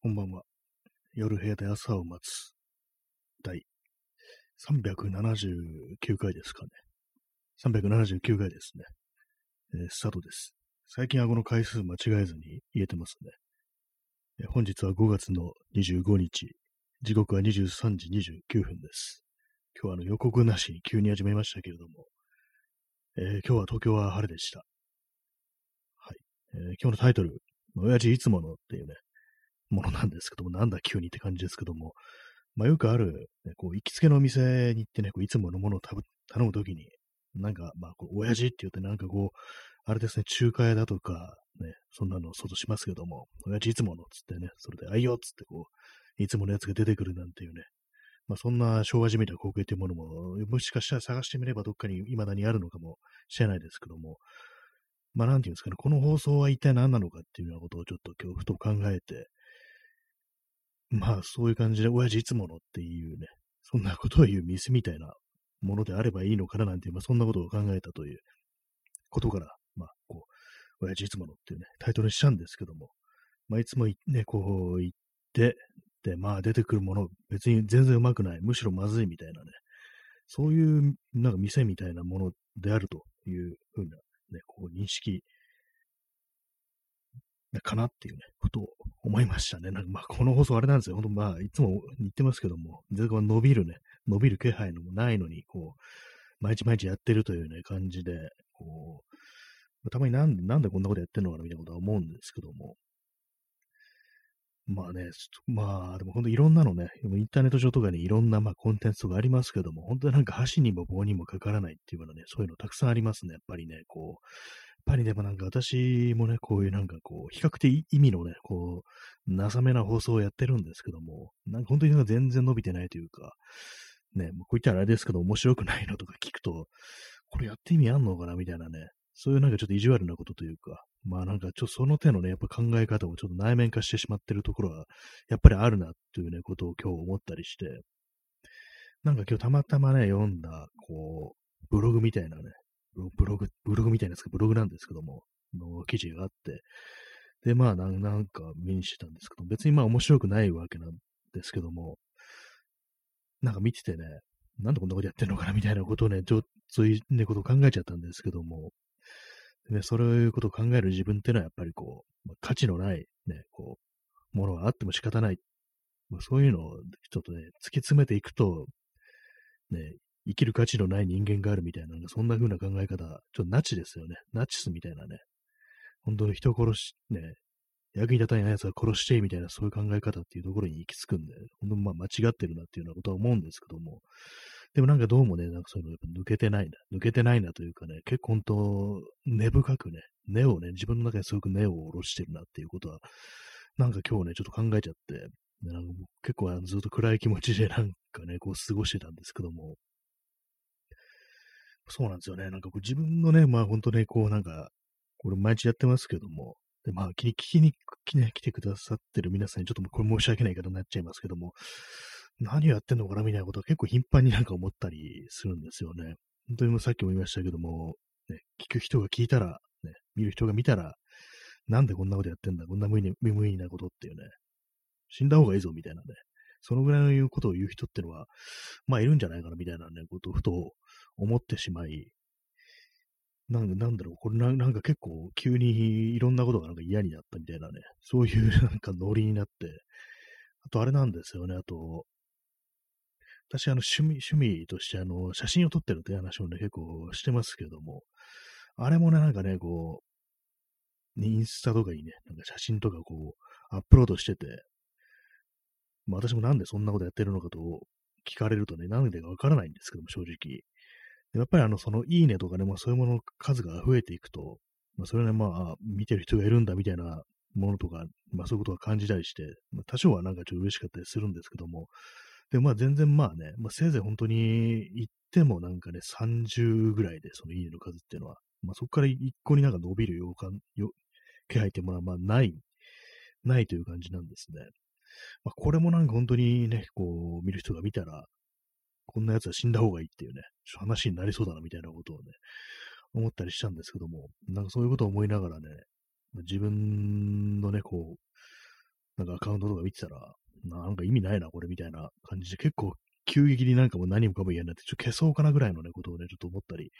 こんばんは。夜部屋で朝を待つ。第379回ですかね。379回ですね。えースタートです。最近はこの回数間違えずに言えてますね。えー本日は5月の25日。時刻は23時29分です。今日はあの予告なしに急に始めましたけれども、えー今日は東京は晴れでした。はい。え今日のタイトル、親父いつものっていうね、ものなんですけども、なんだ急にって感じですけども、まあよくある、ね、こう行きつけのお店に行ってね、こういつものものを頼むときに、なんか、まあ、こう親父って言ってなんかこう、あれですね、中華屋だとか、ね、そんなの想像しますけども、親父いつものっつってね、それで、あいよっつってこう、いつものやつが出てくるなんていうね、まあそんな昭和じみた光景っていうものも、もしかしたら探してみればどっかに未だにあるのかもしれないですけども、まあなんていうんですかね、この放送は一体何なのかっていうようなことをちょっと今日ふと考えて、まあそういう感じで、親父いつものっていうね、そんなことを言う店みたいなものであればいいのかななんて、まあそんなことを考えたということから、まあこう、親父いつものっていうね、タイトルにしたんですけども、まあいつもね、こう言って、で、まあ出てくるもの、別に全然うまくない、むしろまずいみたいなね、そういうなんか店みたいなものであるというふうなね、こう認識かなっていうね、ことを思いましたね。なんかまあ、この放送あれなんですよ。本当まあ、いつも言ってますけども、全然伸びるね、伸びる気配のもないのに、こう、毎日毎日やってるというね、感じで、こう、たまになんで、なんでこんなことやってんのかなみたいなことは思うんですけども、まあね、まあ、でも本当いろんなのね、インターネット上とかにいろんなまあコンテンツとかありますけども、本当になんか箸にも棒にもかからないっていうようなね、そういうのたくさんありますね、やっぱりね、こう、ぱりでもなんか私もね、こういうなんかこう、比較的意味のね、こう、情めな放送をやってるんですけども、なんか本当になんか全然伸びてないというか、ね、もうこう言ったらあれですけど、面白くないのとか聞くと、これやって意味あんのかなみたいなね、そういうなんかちょっと意地悪なことというか、まあなんかちょっとその手のね、やっぱ考え方をちょっと内面化してしまってるところは、やっぱりあるなっていうね、ことを今日思ったりして、なんか今日たまたまね、読んだ、こう、ブログみたいなね、ブログ、ブログみたいなやつがブログなんですけども、の記事があって、で、まあなん、なんか見にしてたんですけど、別にまあ面白くないわけなんですけども、なんか見ててね、なんでこんなことやってんのかなみたいなことをね、ちょそういね、ことを考えちゃったんですけども、ね、そういうことを考える自分っていうのはやっぱりこう、まあ価値のないね、こう、ものがあっても仕方ない。まあ、そういうのをちょっとね、突き詰めていくと、ね、生きる価値のない人間があるみたいな、そんな風な考え方、ちょっとナチですよね。ナチスみたいなね。本当に人を殺し、ね、役に立たない奴は殺してみたいな、そういう考え方っていうところに行き着くんで、本当にまあ間違ってるなっていうようなことは思うんですけども、でもなんかどうもね、なんかそういうのやっぱ抜けてないな、抜けてないなというかね、結構本当、根深くね、根をね、自分の中にすごく根を下ろしてるなっていうことは、なんか今日ね、ちょっと考えちゃって、なんか結構ずっと暗い気持ちでなんかね、こう過ごしてたんですけども、そうなんですよね。なんかこう自分のね、まあ本当ね、こうなんか、これ毎日やってますけども、でまあ聞きに来,、ね、来てくださってる皆さんにちょっとこれ申し訳ない方になっちゃいますけども、何をやってんのかなみたいなことは結構頻繁になんか思ったりするんですよね。本当にもうさっきも言いましたけども、ね、聞く人が聞いたら、ね、見る人が見たら、なんでこんなことやってんだ、こんな無意味無意味なことっていうね、死んだ方がいいぞみたいなね、そのぐらいの言うことを言う人ってのは、まあいるんじゃないかなみたいなね、ことをふと思ってしまい、なんなんだろう、これななんか結構急にいろんなことがなんか嫌になったみたいなね、そういう なんかノリになって、あとあれなんですよね、あと、私あの趣味、趣味としてあの写真を撮ってるっていう話をね、結構してますけども、あれもね、なんかね、こう、インスタとかにね、なんか写真とかこう、アップロードしてて、まあ私もなんでそんなことやってるのかと聞かれるとね、なんでかわからないんですけども、正直。やっぱりあの、そのいいねとかね、まあそういうものの数が増えていくと、まあそれね、まあ、見てる人がいるんだみたいなものとか、まあそういうことが感じたりして、まあ、多少はなんかちょっと嬉しかったりするんですけども、で、まあ全然まあね、まあせいぜい本当に言ってもなんかね、30ぐらいでそのいいねの数っていうのは、まあそこから一個になんか伸びる予感、よ気配ってものはまあない、ないという感じなんですね。まあこれもなんか本当にね、こう見る人が見たら、こんな奴は死んだ方がいいっていうね、話になりそうだなみたいなことをね、思ったりしたんですけども、なんかそういうことを思いながらね、自分のね、こう、なんかアカウントとか見てたら、なんか意味ないな、これみたいな感じで、結構急激になんかもう何もかも言えないって、ちょっと消そうかなぐらいのね、ことをね、ちょっと思ったり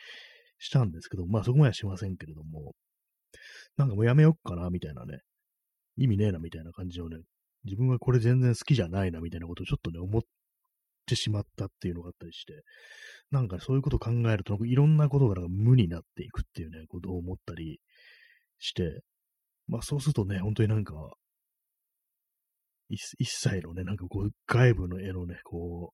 したんですけど、まあそこまではしませんけれども、なんかもうやめよっかな、みたいなね、意味ねえな、みたいな感じをね、自分はこれ全然好きじゃないな、みたいなことをちょっとね、思ってしまったっていうのがあったりして、なんかそういうことを考えると、いろんなことが無になっていくっていうね、ことを思ったりして、まあそうするとね、本当になんか、一切のね、なんかこう、外部の絵のね、こ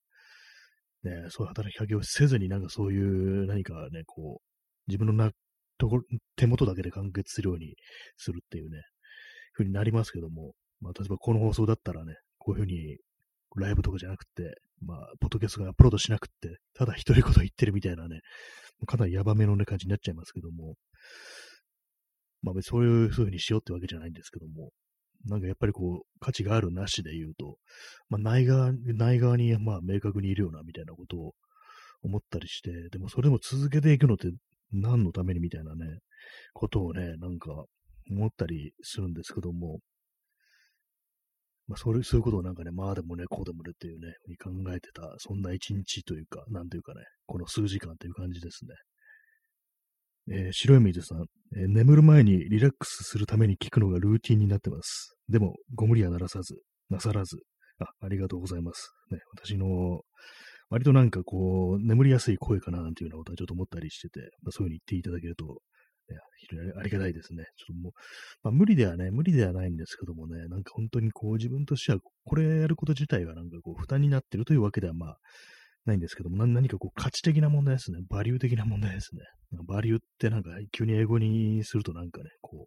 う、ね、そういう働きかけをせずになんかそういう何かね、こう、自分のなところ、手元だけで完結するようにするっていうね、ふうになりますけども、まあ例えばこの放送だったらね、こういうふうにライブとかじゃなくて、まあ、ポッドキャストがアップロードしなくって、ただ一人言言ってるみたいなね、かなりヤバめのね、感じになっちゃいますけども、まあ別にそういう風にしようってわけじゃないんですけども、なんかやっぱりこう、価値があるなしで言うと、まあ内側、内側にまあ明確にいるようなみたいなことを思ったりして、でもそれでも続けていくのって何のためにみたいなね、ことをね、なんか思ったりするんですけども、まあ、そういう、そういうことをなんかね、まあでもね、こうでもねっていうね、に考えてた、そんな一日というか、なんというかね、この数時間という感じですね。えー、白い水さん、えー、眠る前にリラックスするために聞くのがルーティンになってます。でも、ご無理はならさず、なさらず、あ、ありがとうございます。ね、私の、割となんかこう、眠りやすい声かななんていうようなことはちょっと思ったりしてて、まあ、そういうふうに言っていただけると、ありがたいですね。ちょっともう、まあ、無理ではね、無理ではないんですけどもね、なんか本当にこう自分としては、これやること自体はなんかこう負担になってるというわけではまあ、ないんですけども、何かこう価値的な問題ですね。バリュー的な問題ですね。バリューってなんか急に英語にするとなんかね、こ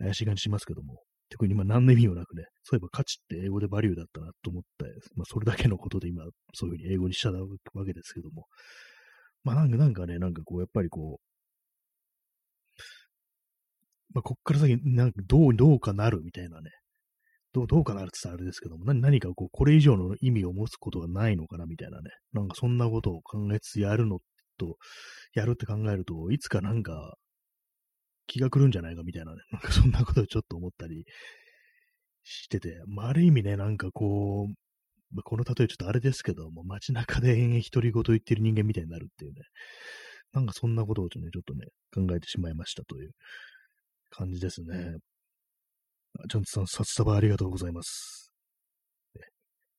う、怪しい感じしますけども、特に今何の意味もなくね、そういえば価値って英語でバリューだったなと思って、まあそれだけのことで今そういうふうに英語にしちゃうわけですけども、まあなんかなんかね、なんかこうやっぱりこう、まあこっから先なんかどう、どうかなるみたいなね、どうどうかなるって言ったらあれですけども、何何かこう、これ以上の意味を持つことがないのかなみたいなね。なんかそんなことを考えつつやるのと、やるって考えると、いつかなんか気が来るんじゃないかみたいなね。なんかそんなことをちょっと思ったりしてて、まあ、ある意味ね、なんかこう、まあ、この例えちょっとあれですけども、街中で延々独り言言ってる人間みたいになるっていうね。なんかそんなことを、ちょっとね、考えてしまいましたという感じですね。ジョンツさん、札束ありがとうございます。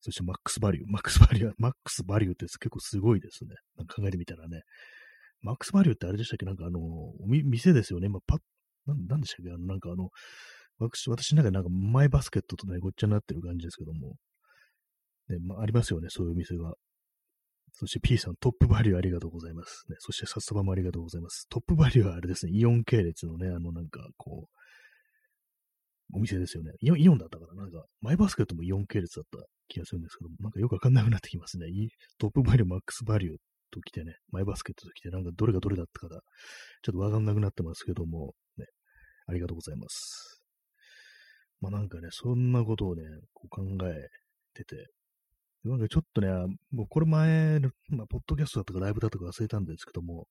そしてマックスバリュー。マックスバリュー、マックスバリューって結構すごいですね。なんか考えてみたらね。マックスバリューってあれでしたっけ？なんかあの、店ですよね。まあ、パッ、なんでしたっけ？あの、なんかあの、私、私の中でなんかマイバスケットとね、ごっちゃになってる感じですけども。ね、まあ、ありますよね、そういう店が。そして P さん、トップバリューありがとうございます。ね、そして札束もありがとうございます。トップバリューはあれですね、イオン系列のね、あのなんかこう、お店ですよね。イオンイオンだったから、なんか、マイバスケットもイオン系列だった気がするんですけども、なんかよくわかんなくなってきますね。トップバリュー、マックスバリューと来てね、マイバスケットと来て、なんかどれがどれだったかちょっとわかんなくなってますけども、ね、ありがとうございます。まあなんかね、そんなことをね、こう考えてて、なんかちょっとね、もうこれ前、まあ、ポッドキャストだとかライブだとか忘れたんですけども、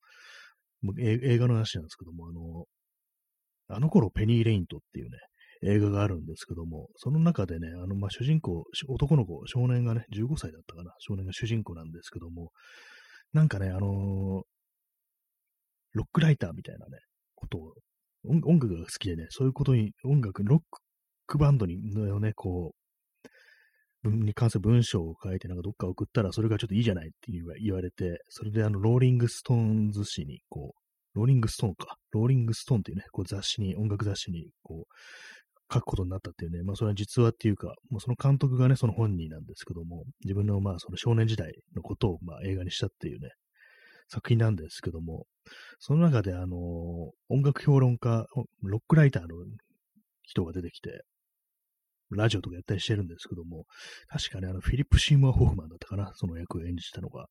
もう映画の話なんですけども、あの、あの頃ペニー・レイントっていうね、映画があるんですけども、その中でね、あの、ま、主人公、男の子、少年がね、15歳だったかな、少年が主人公なんですけども、なんかね、あのー、ロックライターみたいなね、ことを、音楽が好きでね、そういうことに、音楽、ロックバンドに、のね、こう、に関する文章を書いて、なんかどっか送ったら、それがちょっといいじゃないっていう言われて、それであの、ローリングストーンズ誌に、こう、ローリングストーンか、ローリングストーンっていうね、こう雑誌に、音楽雑誌に、こう、書くことになったっていうね、まあそれは実話っていうか、もうその監督がね、その本人なんですけども、自分のまあその少年時代のことをまあ映画にしたっていうね、作品なんですけども、その中であの、音楽評論家、ロックライターの人が出てきて、ラジオとかやったりしてるんですけども、確かね、あの、フィリップ・シーモア・ホフマンだったかな、その役を演じたのが。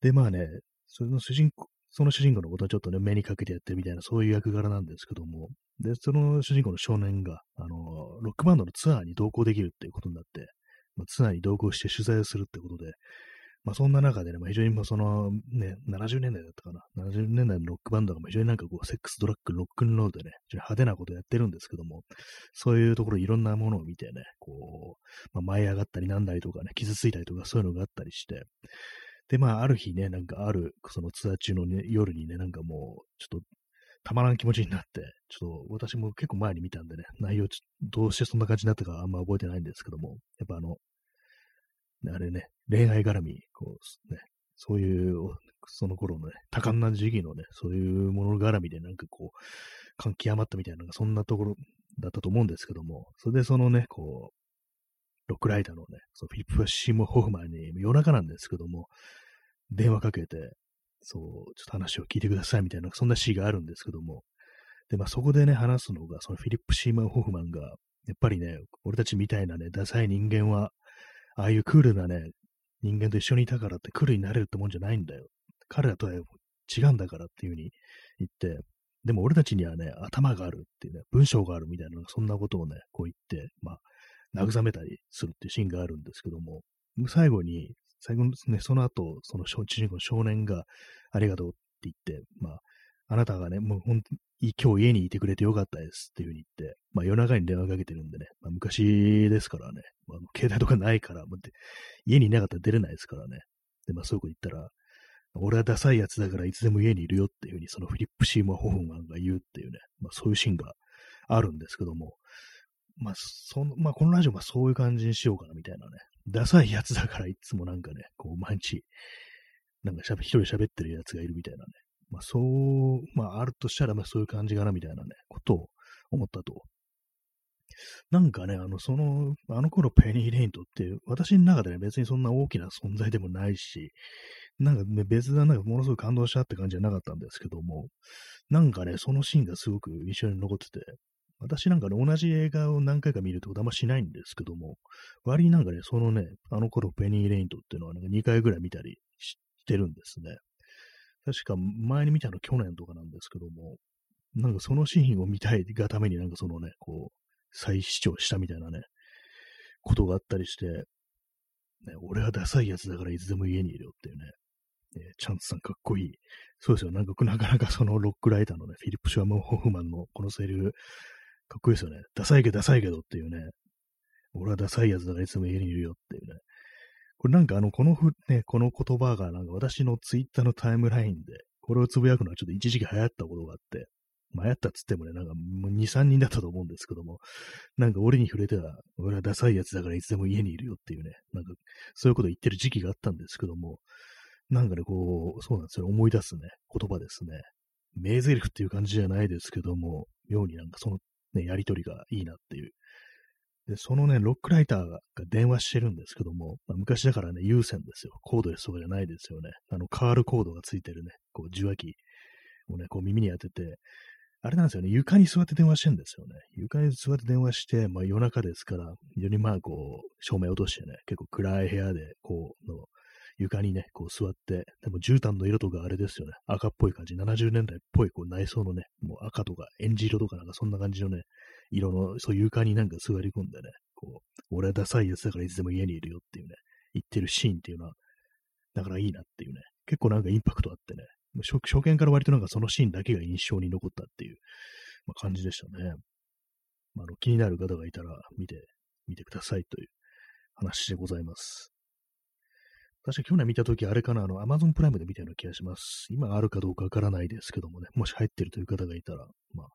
で、まあね、その主人公、その主人公のことはちょっとね、目にかけてやってるみたいな、そういう役柄なんですけども、で、その主人公の少年が、あの、ロックバンドのツアーに同行できるっていうことになって、まあ、ツアーに同行して取材をするってことで、まあそんな中でね、まあ、非常にもそのね、70年代だったかな。70年代のロックバンドが非常になんかこう、セックス、ドラッグ、ロックンロールでね、非常に派手なことやってるんですけども、そういうところいろんなものを見てね、こう、まあ、舞い上がったりなんだりとかね、傷ついたりとかそういうのがあったりして、で、まあ、ある日ね、なんかある、そのツアー中の、ね、夜にね、なんかもう、ちょっと、たまらん気持ちになって、ちょっと、私も結構前に見たんでね、内容、どうしてそんな感じになったかあんま覚えてないんですけども、やっぱあの、あれね、恋愛絡み、こう、ね、そういう、その頃のね、多感な時期のね、そういうもの絡みでなんかこう、感極まったみたいな、そんなところだったと思うんですけども、それでそのね、こう、ロックライターのね、そのフィリップ・シーモ・ホフマンに夜中なんですけども、電話かけて、そう、ちょっと話を聞いてくださいみたいな、そんなシーンがあるんですけども、で、まあそこでね、話すのが、そのフィリップ・シーマン・ホフマンが、やっぱりね、俺たちみたいなね、ダサい人間は、ああいうクールなね、人間と一緒にいたからってクールになれるってもんじゃないんだよ。彼らとは違うんだからっていう風に言って、でも俺たちにはね、頭があるっていうね、文章があるみたいな、そんなことをね、こう言って、まあ、慰めたりするっていうシーンがあるんですけども、最後に、最後ですね、その後、その主人公の少年が、ありがとうって言って、まあ、あなたがね、もう本当に今日家にいてくれてよかったですっていうふうに言って、まあ夜中に電話かけてるんでね、まあ昔ですからね、まあ、携帯とかないから、まあ、家にいなかったら出れないですからね。で、まあそういうこと言ったら、俺はダサいやつだからいつでも家にいるよっていうふうに、そのフィリップ・シーマー・ホフマンが言うっていうね、まあそういうシーンがあるんですけども、まあ、その、まあ、このラジオはそういう感じにしようかな、みたいなね。ダサいやつだからいつもなんかね、こう、毎日、なんか、一人喋ってるやつがいるみたいなね。まあ、そう、まあ、あるとしたら、まあ、そういう感じかな、みたいなね、ことを思ったと。なんかね、あの、その、あの頃ペニー・レイントって、私の中でね、別にそんな大きな存在でもないし、なんかね、別段なんかものすごい感動したって感じじゃなかったんですけども、なんかね、そのシーンがすごく印象に残ってて、私なんかね、同じ映画を何回か見るってことあんましないんですけども、割になんかね、そのね、あの頃ペニー・レイントっていうのはなんか2回ぐらい見たりしてるんですね。確か前に見たの去年とかなんですけども、なんかそのシーンを見たいがためになんかそのね、こう、再視聴したみたいなね、ことがあったりして、ね、俺はダサいやつだからいつでも家にいるよっていうね、えー、チャンスさんかっこいい。そうですよ。なんか、なかなかそのロックライターのね、フィリップ・シュワム・ホフマンのこのセリフ、かっこいいですよね。ダサいけどダサいけどっていうね。俺はダサいやつだからいつでも家にいるよっていうね。これなんかあの、このふ、ね、この言葉がなんか私のツイッターのタイムラインで、これをつぶやくのはちょっと一時期流行ったことがあって、まあ、流行ったっつってもね、なんかもう2、3人だったと思うんですけども、なんか俺に触れては、俺はダサいやつだからいつでも家にいるよっていうね、なんかそういうこと言ってる時期があったんですけども、なんかね、こう、そうなんですよ、思い出すね、言葉ですね。名台詞っていう感じじゃないですけども、妙になんかそのね、やりとりがいいなっていう。で、そのね、ロックライターが電話してるんですけども、まあ、昔だからね、有線ですよ。コードレスとかじゃないですよね。あの、カールコードがついてるね、こう、受話器をね、こう耳に当てて、あれなんですよね、床に座って電話してるんですよね。床に座って電話して、まあ夜中ですから、非常にまあこう、照明落としてね、結構暗い部屋で、こう、の床にね、こう座って、でも絨毯の色とかあれですよね、赤っぽい感じ、70年代っぽいこう内装のね、もう赤とかエンジ色とかなんかそんな感じのね、色の、そう床になんか座り込んでね、こう、俺はダサいやつだからいつでも家にいるよっていうね、言ってるシーンっていうのは、だからいいなっていうね、結構なんかインパクトあってね、もう初初見から割となんかそのシーンだけが印象に残ったっていう、まあ、感じでしたね。まあ、あの気になる方がいたら見てみてくださいという話でございます。確か去年見たとき、あれかな、あの、アマゾンプライムで見たような気がします。今あるかどうかわからないですけどもね、もし入ってるという方がいたら、まあ、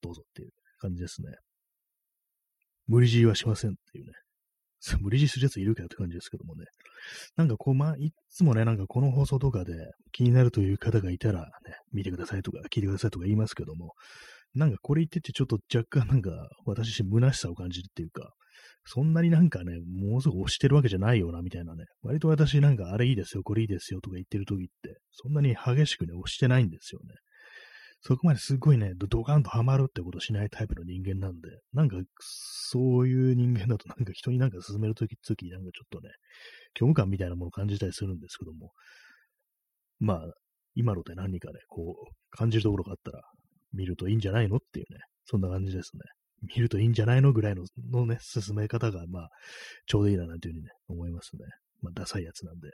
どうぞっていう感じですね。無理強いはしませんっていうね。無理強いするやついるかよって感じですけどもね。なんかこう、まあ、いつもね、なんかこの放送とかで気になるという方がいたらね、見てくださいとか聞いてくださいとか言いますけども、なんかこれ言っててちょっと若干なんか私自身虚しさを感じるっていうか、そんなになんかね、もうすぐ押してるわけじゃないよな、みたいなね。割と私なんかあれいいですよ、これいいですよとか言ってる時って、そんなに激しくね、押してないんですよね。そこまですごいね、ドカンとハマるってことしないタイプの人間なんで、なんか、そういう人間だとなんか人になんか進めるとき、つき、なんかちょっとね、虚無感みたいなものを感じたりするんですけども、まあ、今ので何かね、こう、感じるところがあったら、見るといいんじゃないのっていうね、そんな感じですね。見るといいんじゃないのぐらいののね、進め方が、まあ、ちょうどいいななんていうふうにね、思いますね。まあ、ダサいやつなんで。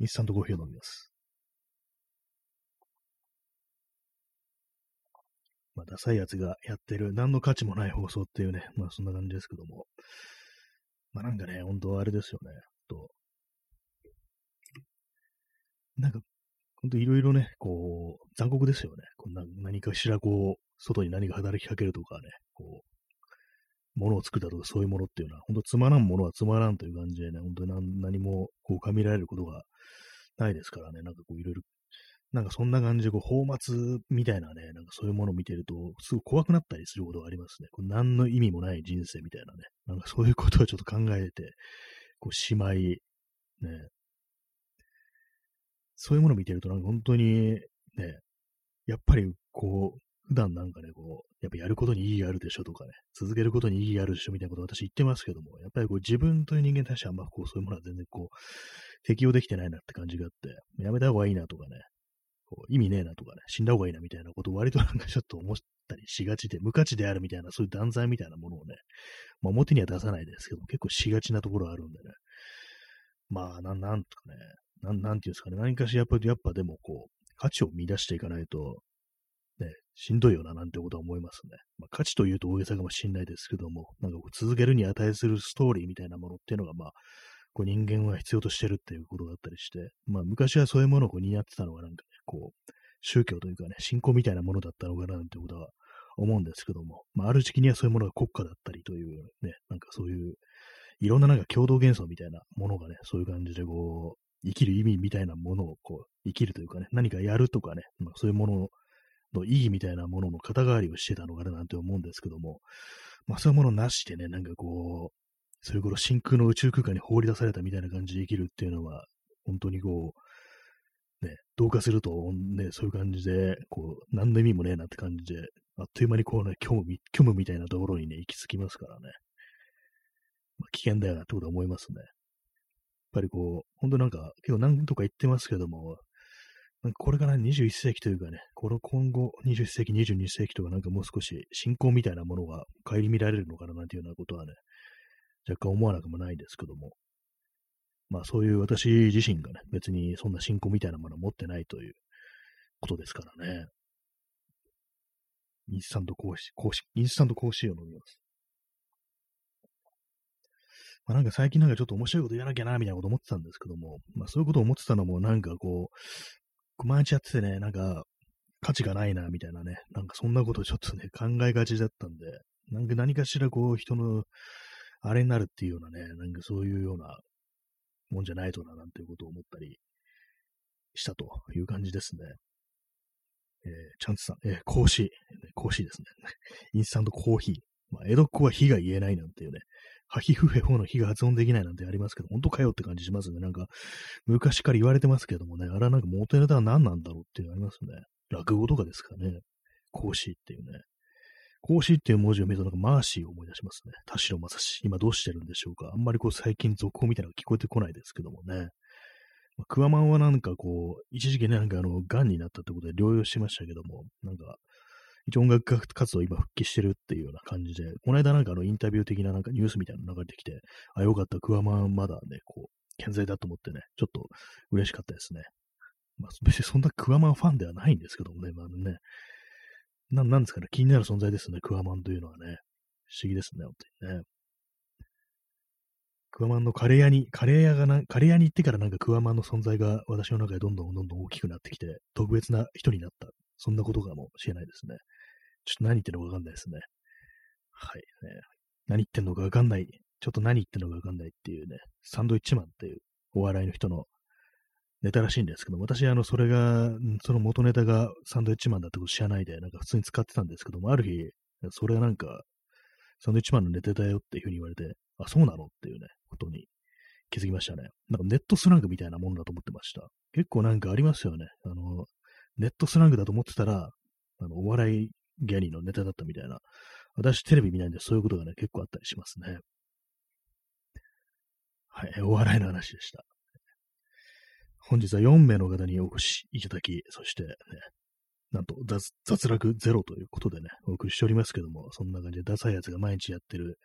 インスタントコーヒーを飲みます。まあ、ダサいやつがやってる、何の価値もない放送っていうね、まあそんな感じですけども。まあなんかね、本当あれですよね。となんか、ほんといろいろね、こう、残酷ですよね。こんな何かしらこう、外に何か働きかけるとかね、こう、物を作ったとかそういうものっていうのは、本当つまらんものはつまらんという感じでね、本当に何何もこう、かみられることがないですからね、なんかこう、いろいろなんかそんな感じで、こう、放末みたいなね、なんかそういうものを見てると、すごい怖くなったりすることがありますね。こう何の意味もない人生みたいなね。なんかそういうことをちょっと考えて、こう、しまい、ね。そういうものを見てると、なんか本当に、ね、やっぱり、こう、普段なんかね、こう、やっぱやることに意義あるでしょとかね、続けることに意義あるでしょみたいなことを私言ってますけども、やっぱりこう自分という人間に対してあんまこうそういうものは全然こう、適用できてないなって感じがあって、やめた方がいいなとかね、意味ねえなとかね、死んだ方がいいなみたいなことを割となんかちょっと思ったりしがちで、無価値であるみたいな、そういう断罪みたいなものをね、まあ、表には出さないですけど、結構しがちなところあるんでね。まあ、なん、なんとかね、なん、なんていうんですかね、何かしらやっぱり、やっぱでもこう、価値を見出していかないと、ね、しんどいよななんてことは思いますね。まあ、価値というと大げさかもしんないですけども、なんか続けるに値するストーリーみたいなものっていうのが、まあ、こう人間は必要としてるっていうことだったりして、まあ昔はそういうものをこう担ってたのがなんか、こう、宗教というかね、信仰みたいなものだったのかななんてことは思うんですけども、まあある時期にはそういうものが国家だったりというね、なんかそういう、いろんななんか共同幻想みたいなものがね、そういう感じでこう、生きる意味みたいなものをこう、生きるというかね、何かやるとかね、まあ、そういうものの意義みたいなものの肩代わりをしてたのかななんて思うんですけども、まあそういうものなしでね、なんかこう、そういう頃真空の宇宙空間に放り出されたみたいな感じで生きるっていうのは、本当にこう、ね、同化すると、ね、そういう感じで、こう、何の意味もねえなって感じで、あっという間にこうね、虚無虚無みたいなところにね、行き着きますからね。まあ、危険だよなってことは思いますね。やっぱりこう、本当なんか、結構何とか言ってますけども、これから21世紀というかね、この今後21世紀、22世紀とかなんかもう少し信仰みたいなものが顧みられるのかななんていうようなことはね、若干思わなくもないですけども、まあそういう私自身がね、別にそんな信仰みたいなものを持ってないということですからね。インスタント講師、講師、インスタント講師を飲みます。まあなんか最近なんかちょっと面白いこと言わなきゃな、みたいなこと思ってたんですけども、まあそういうことを思ってたのもなんかこう、毎日やっててね、なんか価値がないな、みたいなね、なんかそんなことちょっとね、考えがちだったんで、なんか何かしらこう人のあれになるっていうようなね、なんかそういうようなもんじゃないとな、なんていうことを思ったりしたという感じですね。えー、チャンツさん、えー、講師、講師ですね。インスタントコーヒー。まあ、江戸っ子は火が言えないなんていうね、ハヒフヘホの火が発音できないなんてありますけど、本当かよって感じしますね。なんか、昔から言われてますけどもね、あれはなんか元ネタは何なんだろうっていうのありますね。落語とかですかね。講師っていうね。孔子っていう文字を見るとなんかマーシーを思い出しますね。田代正史。今どうしてるんでしょうかあんまりこう最近続報みたいなのが聞こえてこないですけどもね。まあ、クワマンはなんかこう、一時期ね、なんかあの、癌になったってことで療養しましたけども、なんか、一応音楽活動今復帰してるっていうような感じで、この間なんかあのインタビュー的ななんかニュースみたいなの流れてきて、あ、よかった、クワマンまだね、こう、健在だと思ってね、ちょっと嬉しかったですね。まあ別にそんなクワマンファンではないんですけどもね、まあね、な、なんですかね、気になる存在ですね、クワマンというのはね。不思議ですね、本当にね。クワマンのカレー屋に、カレー屋がな、カレー屋に行ってからなんかクワマンの存在が私の中でどんどんどんどん大きくなってきて、特別な人になった。そんなことかもしれないですね。ちょっと何言ってるのかわかんないですね。はい、ね。何言ってんのかわかんない。ちょっと何言ってんのかわかんないっていうね、サンドイッチマンっていうお笑いの人のネタらしいんですけど、私、あの、それが、その元ネタがサンドイッチマンだってこと知らないで、なんか普通に使ってたんですけども、ある日、それはなんか、サンドイッチマンのネタだよっていうふうに言われて、あ、そうなのっていうね、ことに気づきましたね。なんかネットスラングみたいなものだと思ってました。結構なんかありますよね。あの、ネットスラングだと思ってたら、あの、お笑いギャニーのネタだったみたいな。私テレビ見ないんでそういうことがね、結構あったりしますね。はい、お笑いの話でした。本日は4名の方にお越しいただき、そして、ね、なんと雑雑落ゼロということでね、お送りしておりますけども、そんな感じでダサいやつが毎日やってる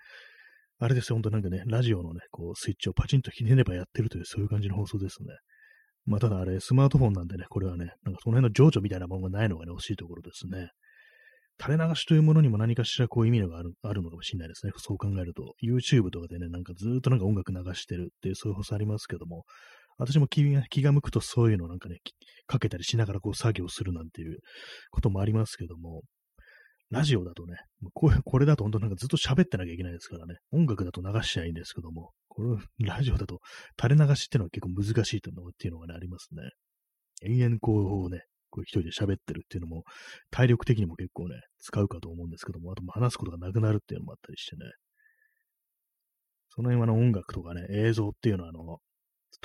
あれですよ、ほんとなんかね、ラジオのね、こう、スイッチをパチンとひねればやってるという、そういう感じの放送ですね。まあ、ただあれ、スマートフォンなんでね、これはね、なんかその辺の情緒みたいなものがないのがね、惜しいところですね。垂れ流しというものにも何かしらこう意味があるあるのかもしれないですね。そう考えると。YouTube とかでね、なんかずっとなんか音楽流してるっていうそういう放送ありますけども、私も気が気が向くとそういうのなんかね、かけたりしながらこう作業するなんていうこともありますけども、ラジオだとね、こうこれだと本当なんかずっと喋ってなきゃいけないですからね、音楽だと流しちゃいいんですけども、これ、ラジオだと垂れ流しってのは結構難しいとっていうのがね、ありますね。延々こうね、こう一人で喋ってるっていうのも、体力的にも結構ね、使うかと思うんですけども、あとも話すことがなくなるっていうのもあったりしてね。その辺はの音楽とかね、映像っていうのはあの、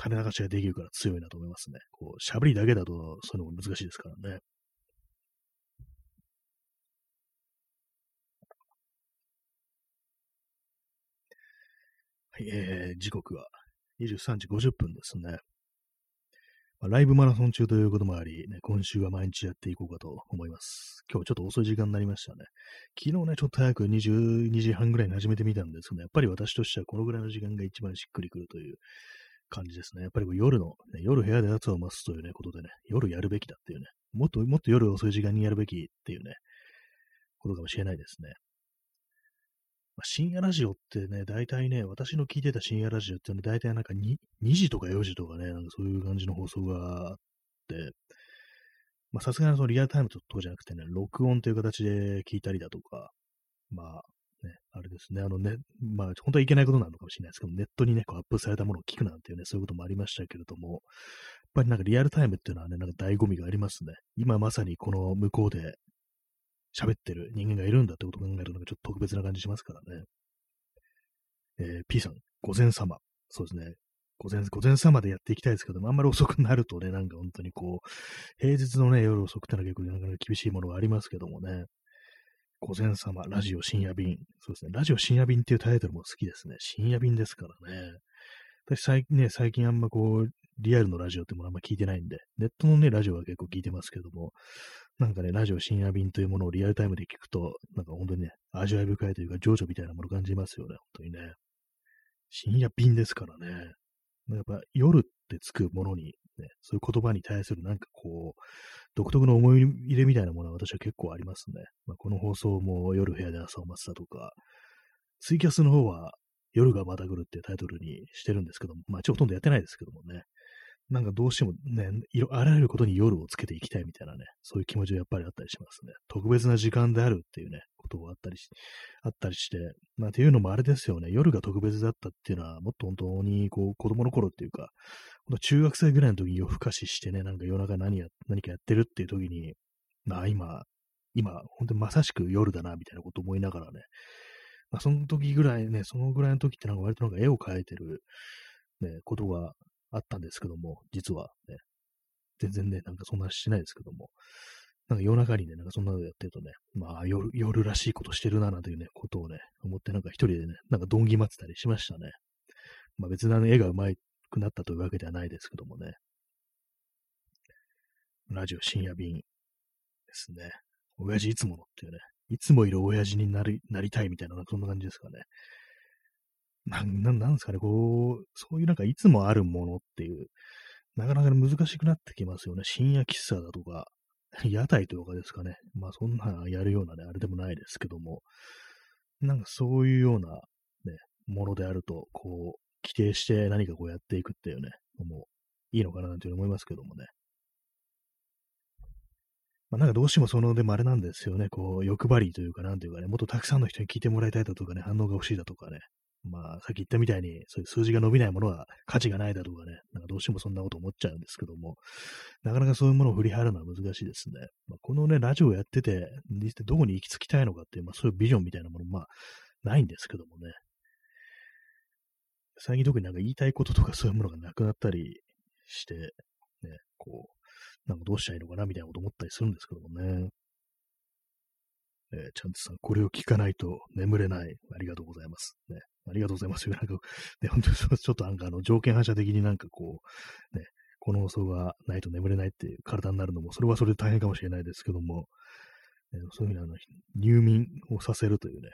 垂れ流しができるから強いなと思いますね。こう、喋りだけだとそういうのも難しいですからね。はい、えー、時刻は23時50分ですね。まあ、ライブマラソン中ということもあり、ね、今週は毎日やっていこうかと思います。今日ちょっと遅い時間になりましたね。昨日ね、ちょっと早く22時半ぐらいに始めてみたんですけど、ね、やっぱり私としてはこのぐらいの時間が一番しっくりくるという感じですね。やっぱり夜の、ね、夜部屋で圧を増すというね、ことでね、夜やるべきだっていうね、もっともっと夜遅い時間にやるべきっていうね、ことかもしれないですね。まあ、深夜ラジオってね、大体ね、私の聞いてた深夜ラジオってね、大体なんか 2, 2時とか4時とかね、なんかそういう感じの放送があって、まあさすがにそのリアルタイムとかじゃなくてね、録音という形で聞いたりだとか、まあね、あれですね、あのね、まあ本当はいけないことなのかもしれないですけど、ネットにね、こうアップされたものを聞くなんていうね、そういうこともありましたけれども、やっぱりなんかリアルタイムっていうのはね、なんか醍醐味がありますね。今まさにこの向こうで喋ってる人間がいるんだってことを考えると、なんかちょっと特別な感じしますからね。えー、P さん、午前様。そうですね。午前、午前様でやっていきたいですけども、あんまり遅くなるとね、なんか本当にこう、平日のね、夜遅くってのは結構なかなか厳しいものがありますけどもね。午前様、ラジオ深夜便。そうですね。ラジオ深夜便っていうタイトルも好きですね。深夜便ですからね。私最近ね、最近あんまこう、リアルのラジオってものあんま聞いてないんで、ネットのね、ラジオは結構聞いてますけども、なんかね、ラジオ深夜便というものをリアルタイムで聞くと、なんか本当にね、味わい深いというか、情緒みたいなものを感じますよね、本当にね。深夜便ですからね。やっぱ夜ってつくものに、ね、そういう言葉に対するなんかこう、独特の思い入れみたいなものは私は結構ありますね。まあ、この放送も夜部屋で朝を待つだとか、ツイキャスの方は夜がまた来るってタイトルにしてるんですけども、まあ、一応ほとんどやってないですけどもね。なんかどうしてもね、あらゆることに夜をつけていきたいみたいなね、そういう気持ちがやっぱりあったりしますね。特別な時間であるっていうね、ことがあったりし、あったりして、まあっていうのもあれですよね、夜が特別だったっていうのは、もっと本当にこう子供の頃っていうか、中学生ぐらいの時に夜更かししてね、なんか夜中何や、何かやってるっていう時に、まあ今、今、本当にまさしく夜だな、みたいなこと思いながらね、まあその時ぐらいね、そのぐらいの時ってなんか割となんか絵を描いてる、ね、ことがあったんですけども、実はね、全然ね、なんかそんなしないですけども、なんか夜中にね、なんかそんなのやってるとね、まあ夜、夜らしいことしてるな、なんていうね、ことをね、思ってなんか一人でね、なんかどんぎまってたりしましたね。まあ別な、ね、絵が上手くなったというわけではないですけどもね。ラジオ深夜便ですね。親父いつものっていうね、いつもいる親父になりなりたいみたいな、そんな感じですかね。なん、なんなんですかね、こう、そういうなんかいつもあるものっていう、なかなか難しくなってきますよね。深夜喫茶だとか、屋台とかですかね。まあそんなやるようなね、あれでもないですけども、なんかそういうようなね、ものであると、こう、規定して何かこうやっていくっていうね、もういいのかななんていう思いますけどもね。まあ、なんかどうしてもその、でもあれなんですよね、こう、欲張りというか、なんていうかね、もっとたくさんの人に聞いてもらいたいだとかね、反応が欲しいだとかね、まあ、さっき言ったみたいに、そういう数字が伸びないものは価値がないだとかね、なんかどうしてもそんなこと思っちゃうんですけども、なかなかそういうものを振り払うのは難しいですね。まあ、このね、ラジオをやってて、どこに行き着きたいのかっていう、まあそういうビジョンみたいなもの、まあ、ないんですけどもね。最近特になんか言いたいこととかそういうものがなくなったりして、ね、こう、なんかどうしたらいいのかなみたいなこと思ったりするんですけどもね。えー、ちゃんとさん、これを聞かないと眠れない。ありがとうございます。ね。ありがとうございます。なんか、ね、本当にちょっとなんかあの、条件反射的になんかこう、ね、この放送がないと眠れないっていう体になるのも、それはそれで大変かもしれないですけども、ね、そういうふうにあの、入眠をさせるというね、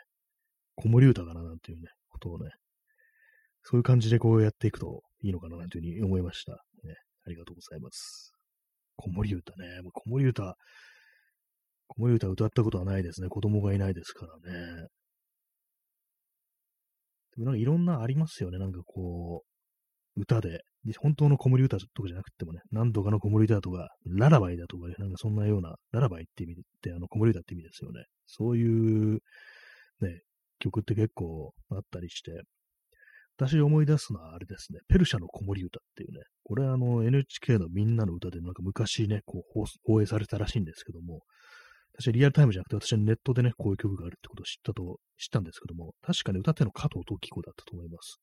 子守歌かななんていうね、ことをね、そういう感じでこうやっていくといいのかなというふうに思いました。ね、ありがとうございます。子守歌ね。子守歌、子守歌歌ったことはないですね。子供がいないですからね。でもなんかいろんなありますよね。なんかこう、歌で。本当の子守歌とかじゃなくてもね、何度かの子守歌とか、ララバイだとかね、なんかそんなような、ララバイって意味で、あの、子守歌って意味ですよね。そういう、ね、曲って結構あったりして、私思い出すのはあれですね、ペルシャの子守歌っていうね、これあの NHK のみんなの歌でなんか昔ね、こう放映されたらしいんですけども、私はリアルタイムじゃなくて、私はネットでね、こういう曲があるってことを知ったと、知ったんですけども、確かに歌っての加藤時子だったと思います。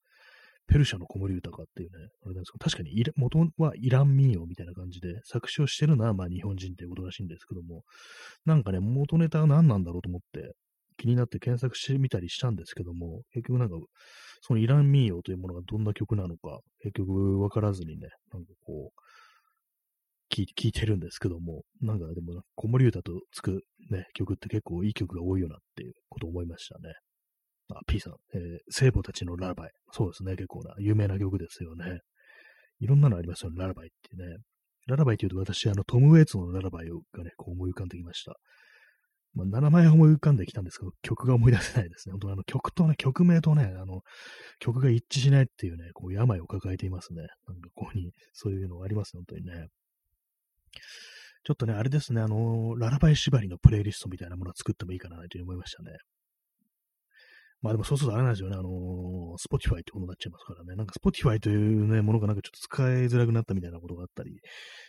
ペルシャの子守歌かっていうね、あれなんですけど、確かに元はイラン民謡みたいな感じで、作詞をしてるのはまあ日本人っていうことらしいんですけども、なんかね、元ネタは何なんだろうと思って、気になって検索してみたりしたんですけども、結局なんか、そのイラン民謡というものがどんな曲なのか、結局わからずにね、なんかこう、聞いてるんですけども、なんかでも、子守歌とつくね、曲って結構いい曲が多いよなっていうことを思いましたね。あ、P さん、えー、聖母たちのララバイ。そうですね、結構な、有名な曲ですよね。いろんなのありますよね、ララバイってね。ララバイって言うと私、あの、トム・ウェイツのララバイがね、こう思い浮かんできました。まあ、7枚思い浮かんできたんですけど、曲が思い出せないですね。本当あの曲とね、曲名とね、あの、曲が一致しないっていうね、こう、病を抱えていますね。なんかここに、そういうのがありますね、本当にね。ちょっとね、あれですね、あの、ララバイ縛りのプレイリストみたいなものを作ってもいいかなというふうに思いましたね。まあでもそうするとあれなんですよね、あのー、Spotify ってことになっちゃいますからね、なんか Spotify というね、ものがなんかちょっと使いづらくなったみたいなことがあったり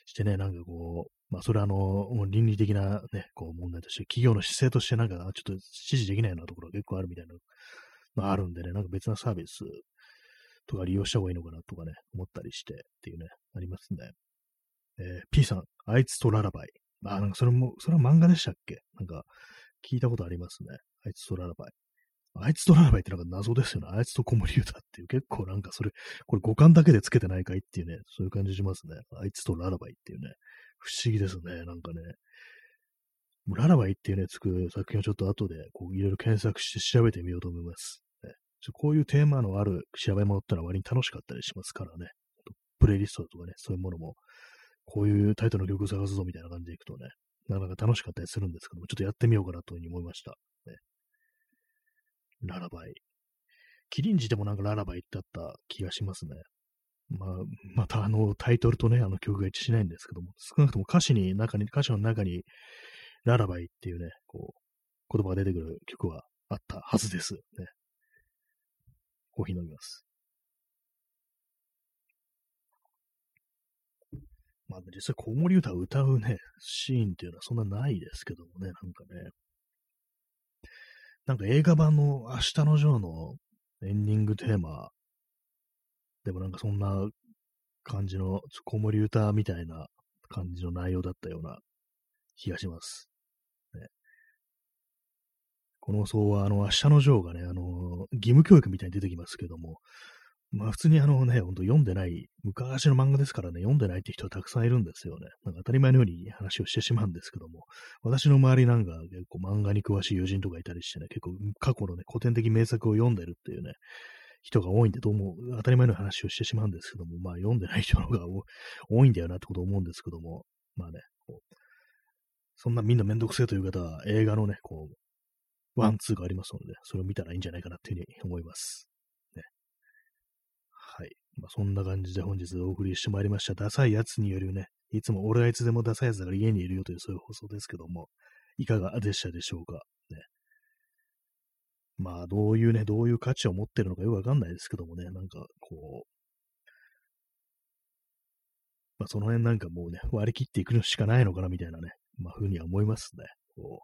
してね、なんかこう、まあそれはあの、倫理的なね、こう問題として、企業の姿勢としてなんかちょっと支持できないようなところが結構あるみたいなのがあるんでね、なんか別なサービスとか利用した方がいいのかなとかね、思ったりしてっていうね、ありますね。えー、P さん、あいつとララバイ。あ、なんかそれも、それは漫画でしたっけ？なんか、聞いたことありますね。あいつとララバイ。あいつとララバイってなんか謎ですよね。あいつと子守歌っていう、結構なんかそれ、これ五感だけでつけてないかいっていうね、そういう感じしますね。あいつとララバイっていうね、不思議ですね。なんかね、ララバイっていうね、つく作品をちょっと後で、こう、いろいろ検索して調べてみようと思います。ね、こういうテーマのある調べ物ってのは割に楽しかったりしますからね。プレイリストとかね、そういうものも、こういうタイトルの曲を探すぞみたいな感じでいくとね、なかなか楽しかったりするんですけども、ちょっとやってみようかなというふうに思いました。ね、ララバイ。キリンジでもなんかララバイってあった気がしますね。まあ、またあのタイトルとね、あの曲が一致しないんですけども、少なくとも歌詞に、中に、歌詞の中に、ララバイっていうね、こう、言葉が出てくる曲はあったはずです。ね。コーヒー飲みます。まあ実際、子守歌を歌うね、シーンっていうのはそんなないですけどもね、なんかね。なんか映画版の明日のジョーのエンディングテーマでもなんかそんな感じの子守歌みたいな感じの内容だったような気がします。ね、この層は、あの、明日のジョーがね、あの、義務教育みたいに出てきますけども、まあ普通にあのね、ほんと読んでない、昔の漫画ですからね、読んでないって人はたくさんいるんですよね。なんか当たり前のように話をしてしまうんですけども、私の周りなんか結構漫画に詳しい友人とかいたりしてね、結構過去のね、古典的名作を読んでるっていうね、人が多いんで、どうも当たり前の話をしてしまうんですけども、まあ読んでない人の方が多いんだよなってこと思うんですけども、まあね、そんなみんなめんどくせえという方は映画のね、こう、ワン、ツーがありますので、それを見たらいいんじゃないかなっていうふうに思います。まあ、そんな感じで本日お送りしてまいりました。ダサいやつによるね、いつも俺はいつでもダサいやつだから家にいるよというそういう放送ですけども、いかがでしたでしょうか？ね。まあ、どういうね、どういう価値を持ってるのかよくわかんないですけどもね、なんかこう、まあ、その辺なんかもうね、割り切っていくしかないのかなみたいなね、まあ、ふうには思いますね。こ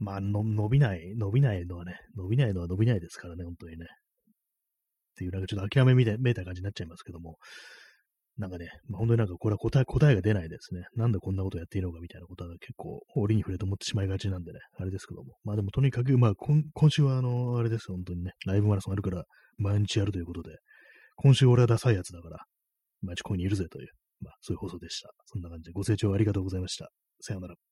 うまあの、伸びない、伸びないのはね、伸びないのは伸びないですからね、本当にね。っていう、なんかちょっと諦めみたいめいた感じになっちゃいますけども、なんかね、まあ、本当になんかこれは答え、答えが出ないですね。なんでこんなことやっていいのかみたいなことは結構折に触れて思ってしまいがちなんでね、あれですけども。まあでもとにかく、まあ今今週はあの、あれですよ、本当にね、ライブマラソンあるから毎日やるということで、今週俺はダサいやつだから、毎日ここにいるぜという、まあそういう放送でした。そんな感じでご清聴ありがとうございました。さようなら。